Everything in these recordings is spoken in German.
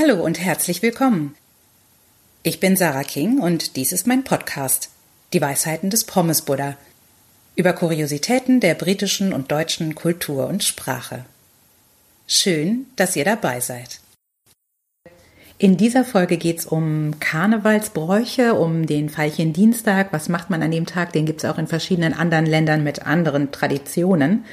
Hallo und herzlich willkommen. Ich bin Sarah King und dies ist mein Podcast, Die Weisheiten des Pommes Buddha, über Kuriositäten der britischen und deutschen Kultur und Sprache. Schön, dass ihr dabei seid. In dieser Folge geht es um Karnevalsbräuche, um den Veilchendienstag. Was macht man an dem Tag? Den gibt es auch in verschiedenen anderen Ländern mit anderen Traditionen.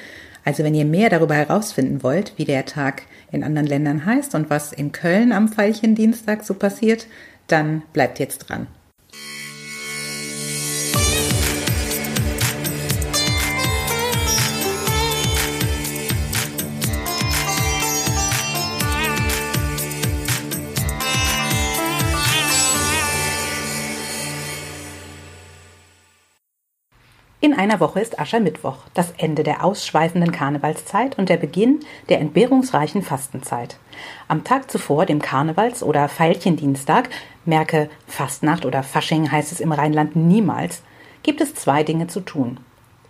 Also wenn ihr mehr darüber herausfinden wollt, wie der Tag in anderen Ländern heißt und was in Köln am Veilchendienstag so passiert, dann bleibt jetzt dran. In einer Woche ist Aschermittwoch, das Ende der ausschweifenden Karnevalszeit und der Beginn der entbehrungsreichen Fastenzeit. Am Tag zuvor, dem Karnevals- oder Veilchendienstag, merke Fastnacht oder Fasching heißt es im Rheinland niemals, gibt es zwei Dinge zu tun.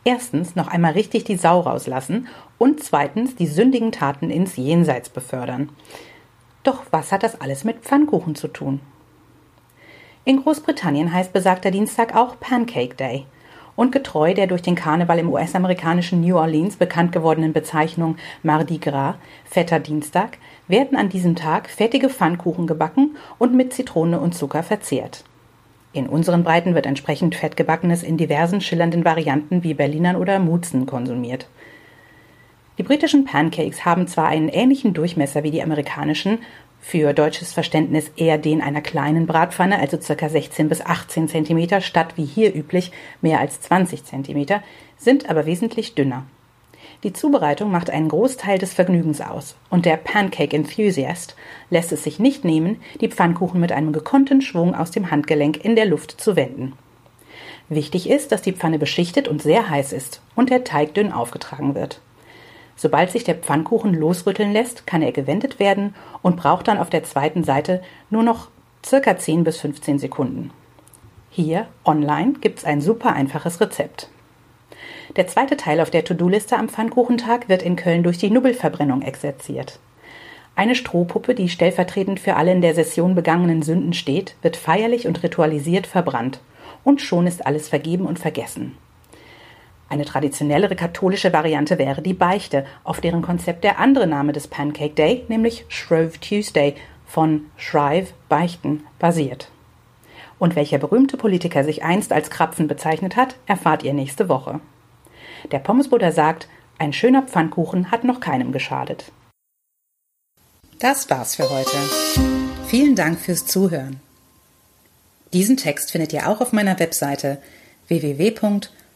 Erstens noch einmal richtig die Sau rauslassen und zweitens die sündigen Taten ins Jenseits befördern. Doch was hat das alles mit Pfannkuchen zu tun? In Großbritannien heißt besagter Dienstag auch Pancake Day – und getreu der durch den Karneval im US-amerikanischen New Orleans bekannt gewordenen Bezeichnung Mardi Gras, Fetter Dienstag, werden an diesem Tag fettige Pfannkuchen gebacken und mit Zitrone und Zucker verzehrt. In unseren Breiten wird entsprechend Fettgebackenes in diversen schillernden Varianten wie Berlinern oder Mutzen konsumiert. Die britischen Pancakes haben zwar einen ähnlichen Durchmesser wie die amerikanischen, für deutsches Verständnis eher den einer kleinen Bratpfanne, also ca. 16 bis 18 cm, statt wie hier üblich mehr als 20 cm, sind aber wesentlich dünner. Die Zubereitung macht einen Großteil des Vergnügens aus, und der Pancake Enthusiast lässt es sich nicht nehmen, die Pfannkuchen mit einem gekonnten Schwung aus dem Handgelenk in der Luft zu wenden. Wichtig ist, dass die Pfanne beschichtet und sehr heiß ist und der Teig dünn aufgetragen wird. Sobald sich der Pfannkuchen losrütteln lässt, kann er gewendet werden und braucht dann auf der zweiten Seite nur noch circa 10 bis 15 Sekunden. Hier online gibt's ein super einfaches Rezept. Der zweite Teil auf der To-Do-Liste am Pfannkuchentag wird in Köln durch die Nubbelverbrennung exerziert. Eine Strohpuppe, die stellvertretend für alle in der Session begangenen Sünden steht, wird feierlich und ritualisiert verbrannt. Und schon ist alles vergeben und vergessen. Eine traditionellere katholische Variante wäre die Beichte, auf deren Konzept der andere Name des Pancake Day, nämlich Shrove Tuesday von Shrive Beichten, basiert. Und welcher berühmte Politiker sich einst als Krapfen bezeichnet hat, erfahrt ihr nächste Woche. Der Pommesbuddha sagt, ein schöner Pfannkuchen hat noch keinem geschadet. Das war's für heute. Vielen Dank fürs Zuhören. Diesen Text findet ihr auch auf meiner Webseite www